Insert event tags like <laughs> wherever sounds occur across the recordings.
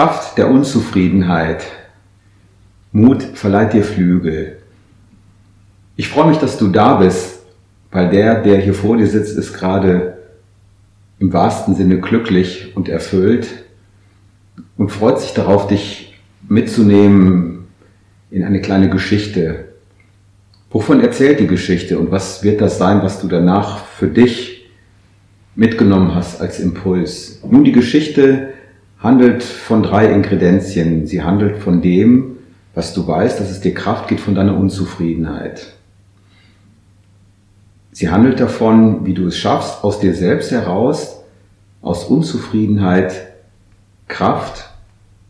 Kraft der Unzufriedenheit. Mut verleiht dir Flügel. Ich freue mich, dass du da bist, weil der, der hier vor dir sitzt, ist gerade im wahrsten Sinne glücklich und erfüllt und freut sich darauf, dich mitzunehmen in eine kleine Geschichte. Wovon erzählt die Geschichte und was wird das sein, was du danach für dich mitgenommen hast als Impuls? Nun, die Geschichte handelt von drei Ingredienzien. Sie handelt von dem, was du weißt, dass es dir Kraft gibt von deiner Unzufriedenheit. Sie handelt davon, wie du es schaffst, aus dir selbst heraus, aus Unzufriedenheit, Kraft,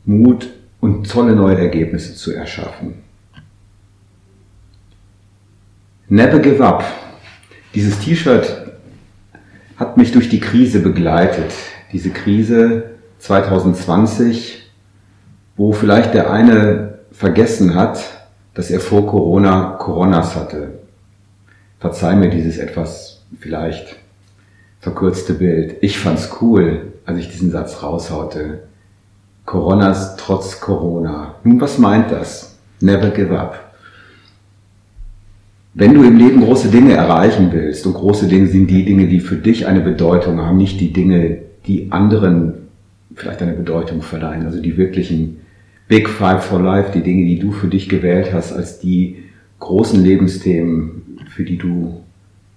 Mut und tolle neue Ergebnisse zu erschaffen. Never give up. Dieses T-Shirt hat mich durch die Krise begleitet. Diese Krise 2020, wo vielleicht der eine vergessen hat, dass er vor Corona Coronas hatte. Verzeih mir dieses etwas vielleicht verkürzte Bild. Ich fand's cool, als ich diesen Satz raushaute. Coronas trotz Corona. Nun, was meint das? Never give up. Wenn du im Leben große Dinge erreichen willst, und große Dinge sind die Dinge, die für dich eine Bedeutung haben, nicht die Dinge, die anderen vielleicht eine Bedeutung verleihen, also die wirklichen Big Five for Life, die Dinge, die du für dich gewählt hast, als die großen Lebensthemen, für die du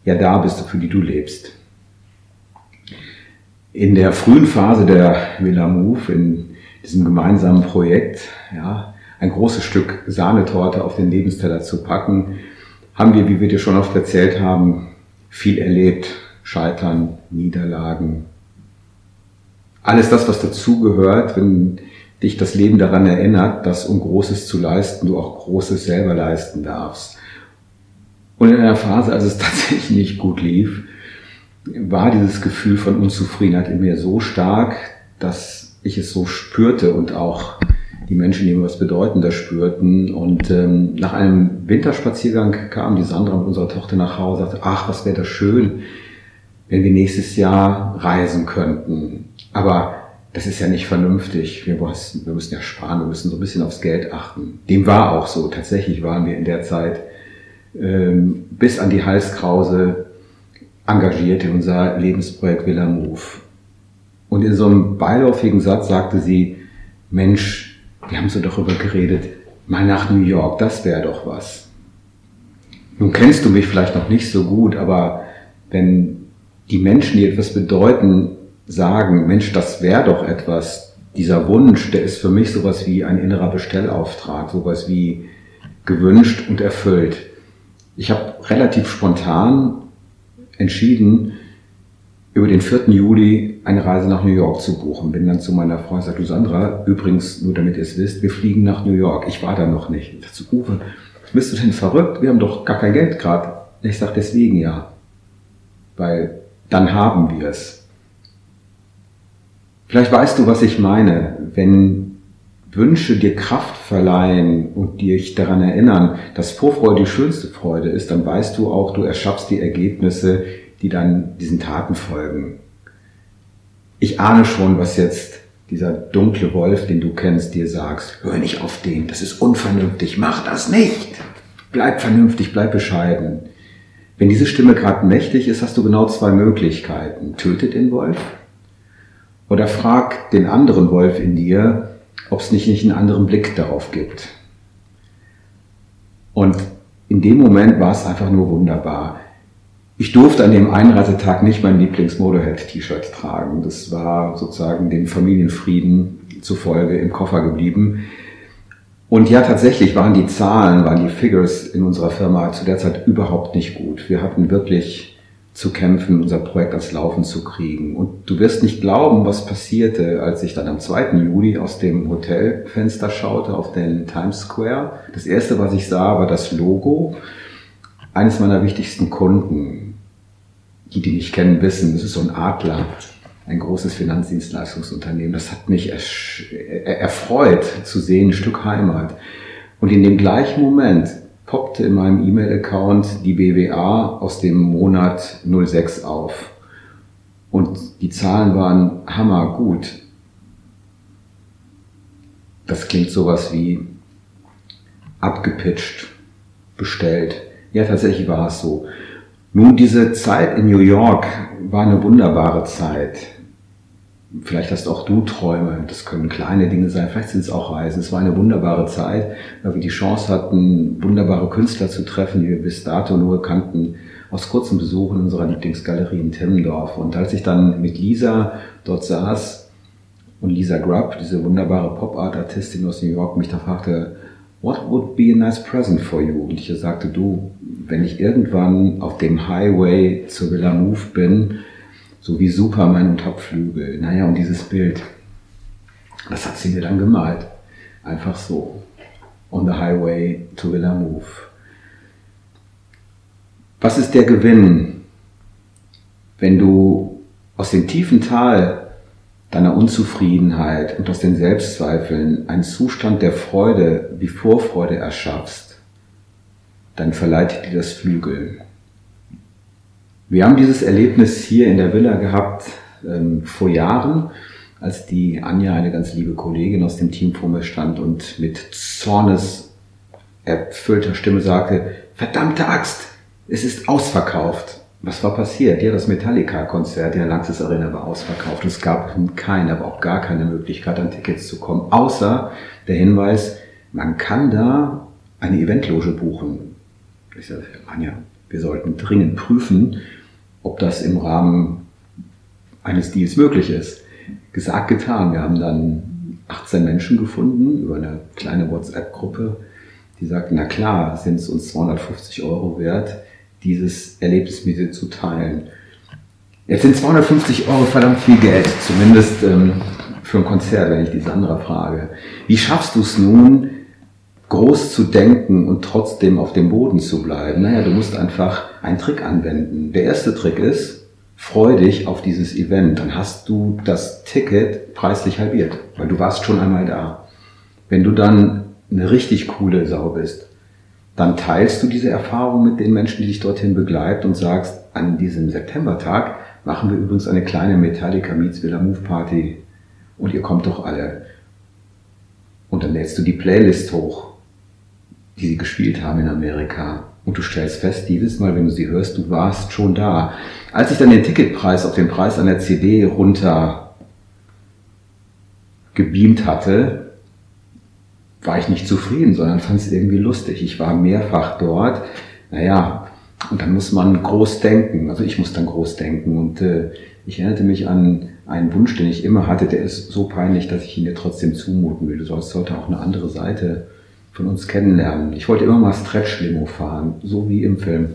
ja da bist für die du lebst. In der frühen Phase der Villa Move, in diesem gemeinsamen Projekt, ja, ein großes Stück Sahnetorte auf den Lebensteller zu packen, haben wir, wie wir dir schon oft erzählt haben, viel erlebt. Scheitern, Niederlagen, alles das, was dazugehört, wenn dich das Leben daran erinnert, dass um Großes zu leisten, du auch Großes selber leisten darfst. Und in einer Phase, als es <laughs> tatsächlich nicht gut lief, war dieses Gefühl von Unzufriedenheit in mir so stark, dass ich es so spürte und auch die Menschen, die mir was bedeutender spürten. Und ähm, nach einem Winterspaziergang kam die Sandra mit unserer Tochter nach Hause und sagte, ach, was wäre das schön, wenn wir nächstes Jahr reisen könnten. Aber das ist ja nicht vernünftig. Wir müssen, wir müssen ja sparen, wir müssen so ein bisschen aufs Geld achten. Dem war auch so. Tatsächlich waren wir in der Zeit ähm, bis an die Halskrause engagiert in unser Lebensprojekt Villa Move. Und in so einem beiläufigen Satz sagte sie, Mensch, wir haben so darüber geredet, mal nach New York, das wäre doch was. Nun kennst du mich vielleicht noch nicht so gut, aber wenn die Menschen, die etwas bedeuten, sagen, Mensch, das wäre doch etwas, dieser Wunsch, der ist für mich sowas wie ein innerer Bestellauftrag, sowas wie gewünscht und erfüllt. Ich habe relativ spontan entschieden, über den 4. Juli eine Reise nach New York zu buchen. Bin dann zu meiner Frau und sagte, du Sandra, übrigens, nur damit ihr es wisst, wir fliegen nach New York. Ich war da noch nicht. Ich dachte, Uwe, bist du denn verrückt? Wir haben doch gar kein Geld gerade. Ich sage deswegen ja. Weil dann haben wir es. Vielleicht weißt du, was ich meine, wenn Wünsche dir Kraft verleihen und dich daran erinnern, dass Vorfreude die schönste Freude ist, dann weißt du auch, du erschaffst die Ergebnisse, die dann diesen Taten folgen. Ich ahne schon, was jetzt dieser dunkle Wolf, den du kennst, dir sagst. Hör nicht auf den, das ist unvernünftig, mach das nicht. Bleib vernünftig, bleib bescheiden. Wenn diese Stimme gerade mächtig ist, hast du genau zwei Möglichkeiten. Töte den Wolf oder frag den anderen Wolf in dir, ob es nicht, nicht einen anderen Blick darauf gibt. Und in dem Moment war es einfach nur wunderbar. Ich durfte an dem Einreisetag nicht mein Lieblings-Motorhead-T-Shirt tragen. Das war sozusagen dem Familienfrieden zufolge im Koffer geblieben. Und ja, tatsächlich waren die Zahlen, waren die Figures in unserer Firma zu der Zeit überhaupt nicht gut. Wir hatten wirklich zu kämpfen, unser Projekt ans Laufen zu kriegen. Und du wirst nicht glauben, was passierte, als ich dann am 2. Juli aus dem Hotelfenster schaute auf den Times Square. Das erste, was ich sah, war das Logo eines meiner wichtigsten Kunden. Die, die mich kennen, wissen, das ist so ein Adler, ein großes Finanzdienstleistungsunternehmen. Das hat mich erfreut zu sehen, ein Stück Heimat. Und in dem gleichen Moment poppte in meinem E-Mail-Account die BWA aus dem Monat 06 auf. Und die Zahlen waren hammergut. Das klingt sowas wie abgepitcht, bestellt. Ja, tatsächlich war es so. Nun, diese Zeit in New York war eine wunderbare Zeit. Vielleicht hast auch du Träume, das können kleine Dinge sein, vielleicht sind es auch Reisen. Es war eine wunderbare Zeit, weil wir die Chance hatten, wunderbare Künstler zu treffen, die wir bis dato nur kannten, aus kurzen Besuchen unserer Lieblingsgalerie in Timmendorf. Und als ich dann mit Lisa dort saß und Lisa Grubb, diese wunderbare Pop-Art-Artistin aus New York, mich da fragte, what would be a nice present for you? Und ich sagte, du, wenn ich irgendwann auf dem Highway zur Villa Move bin, so wie Superman und Topflügel. Naja, und dieses Bild, das hat sie mir dann gemalt. Einfach so. On the highway to Villa Move. Was ist der Gewinn, wenn du aus dem tiefen Tal deiner Unzufriedenheit und aus den Selbstzweifeln einen Zustand der Freude wie Vorfreude erschaffst? Dann verleitet dir das Flügel. Wir haben dieses Erlebnis hier in der Villa gehabt ähm, vor Jahren, als die Anja, eine ganz liebe Kollegin aus dem Team vor mir stand und mit Zornes erfüllter Stimme sagte, verdammte Axt, es ist ausverkauft. Was war passiert? Ja, das Metallica-Konzert in der Lanxess Arena war ausverkauft. Es gab keine, aber auch gar keine Möglichkeit, an Tickets zu kommen, außer der Hinweis, man kann da eine Eventloge buchen. Ich sagte, Anja, wir sollten dringend prüfen, ob das im Rahmen eines Deals möglich ist. Gesagt, getan. Wir haben dann 18 Menschen gefunden über eine kleine WhatsApp-Gruppe, die sagten, na klar, sind es uns 250 Euro wert, dieses Erlebnis mit dir zu teilen. Jetzt sind 250 Euro verdammt viel Geld, zumindest ähm, für ein Konzert, wenn ich diese andere frage. Wie schaffst du es nun, groß zu denken und trotzdem auf dem Boden zu bleiben. Naja, du musst einfach einen Trick anwenden. Der erste Trick ist, freu dich auf dieses Event. Dann hast du das Ticket preislich halbiert, weil du warst schon einmal da. Wenn du dann eine richtig coole Sau bist, dann teilst du diese Erfahrung mit den Menschen, die dich dorthin begleiten und sagst, an diesem Septembertag machen wir übrigens eine kleine Metallica Meets Villa Move Party und ihr kommt doch alle. Und dann lädst du die Playlist hoch die sie gespielt haben in Amerika. Und du stellst fest, jedes Mal, wenn du sie hörst, du warst schon da. Als ich dann den Ticketpreis auf den Preis einer CD runter gebeamt hatte, war ich nicht zufrieden, sondern fand es irgendwie lustig. Ich war mehrfach dort. Naja, und dann muss man groß denken. Also ich muss dann groß denken. Und äh, ich erinnerte mich an einen Wunsch, den ich immer hatte, der ist so peinlich, dass ich ihn dir trotzdem zumuten will. Du sollst heute auch eine andere Seite von uns kennenlernen. Ich wollte immer mal Stretch-Limo fahren, so wie im Film.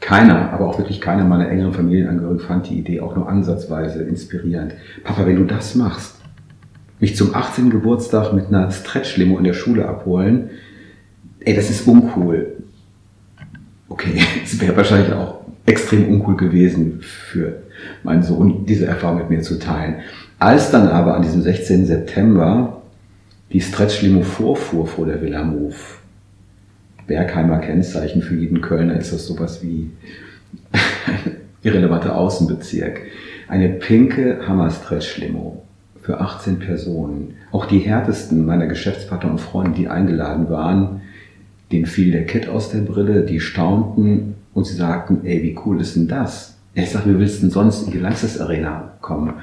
Keiner, aber auch wirklich keiner meiner engeren Familienangehörigen fand die Idee auch nur ansatzweise inspirierend. Papa, wenn du das machst, mich zum 18. Geburtstag mit einer Stretch-Limo in der Schule abholen, ey, das ist uncool. Okay, <laughs> es wäre wahrscheinlich auch extrem uncool gewesen für meinen Sohn, diese Erfahrung mit mir zu teilen. Als dann aber an diesem 16. September die Stretch-Limo vorfuhr vor der Villa Move. Bergheimer Kennzeichen für jeden Kölner ist das sowas wie <laughs> irrelevanter Außenbezirk. Eine pinke Hammer-Stretch-Limo für 18 Personen. Auch die härtesten meiner Geschäftspartner und Freunde, die eingeladen waren, denen fiel der Kit aus der Brille, die staunten und sie sagten, ey, wie cool ist denn das? Ich sag, wie willst denn sonst in die Lanxess Arena kommen?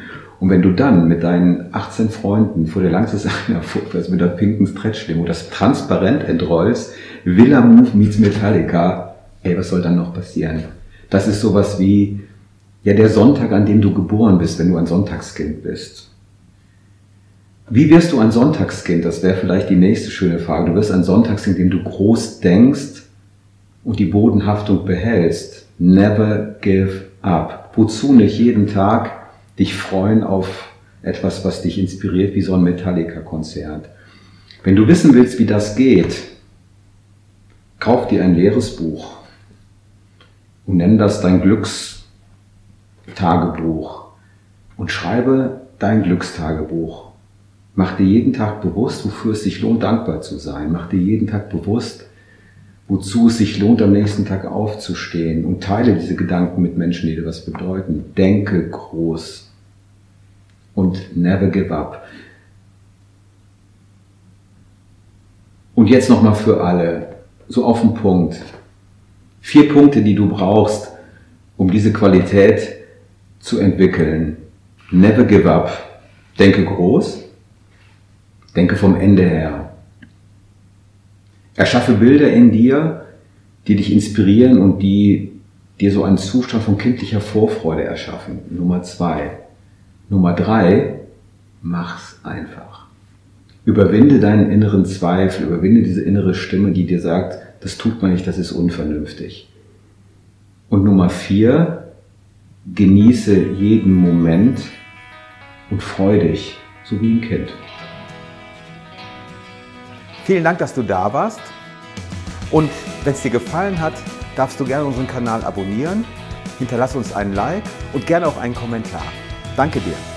Und wenn du dann mit deinen 18 Freunden vor der Langstes Arena mit der pinken Stretch-Limo das transparent entrollst, Villa Move meets Metallica, ey, was soll dann noch passieren? Das ist sowas wie, ja, der Sonntag, an dem du geboren bist, wenn du ein Sonntagskind bist. Wie wirst du ein Sonntagskind? Das wäre vielleicht die nächste schöne Frage. Du wirst ein Sonntagskind, in dem du groß denkst und die Bodenhaftung behältst. Never give up. Wozu nicht jeden Tag dich freuen auf etwas, was dich inspiriert, wie so ein Metallica-Konzert. Wenn du wissen willst, wie das geht, kauf dir ein leeres Buch und nenn das dein Glückstagebuch und schreibe dein Glückstagebuch. Mach dir jeden Tag bewusst, wofür es sich lohnt, dankbar zu sein. Mach dir jeden Tag bewusst, wozu es sich lohnt, am nächsten Tag aufzustehen und teile diese Gedanken mit Menschen, die dir was bedeuten. Denke groß und never give up. Und jetzt nochmal für alle, so auf den Punkt. Vier Punkte, die du brauchst, um diese Qualität zu entwickeln. Never give up. Denke groß. Denke vom Ende her. Erschaffe Bilder in dir, die dich inspirieren und die dir so einen Zustand von kindlicher Vorfreude erschaffen. Nummer zwei. Nummer drei, mach's einfach. Überwinde deinen inneren Zweifel, überwinde diese innere Stimme, die dir sagt, das tut man nicht, das ist unvernünftig. Und Nummer vier, genieße jeden Moment und freu dich, so wie ein Kind. Vielen Dank, dass du da warst. Und wenn es dir gefallen hat, darfst du gerne unseren Kanal abonnieren, hinterlass uns einen Like und gerne auch einen Kommentar. Danke dir.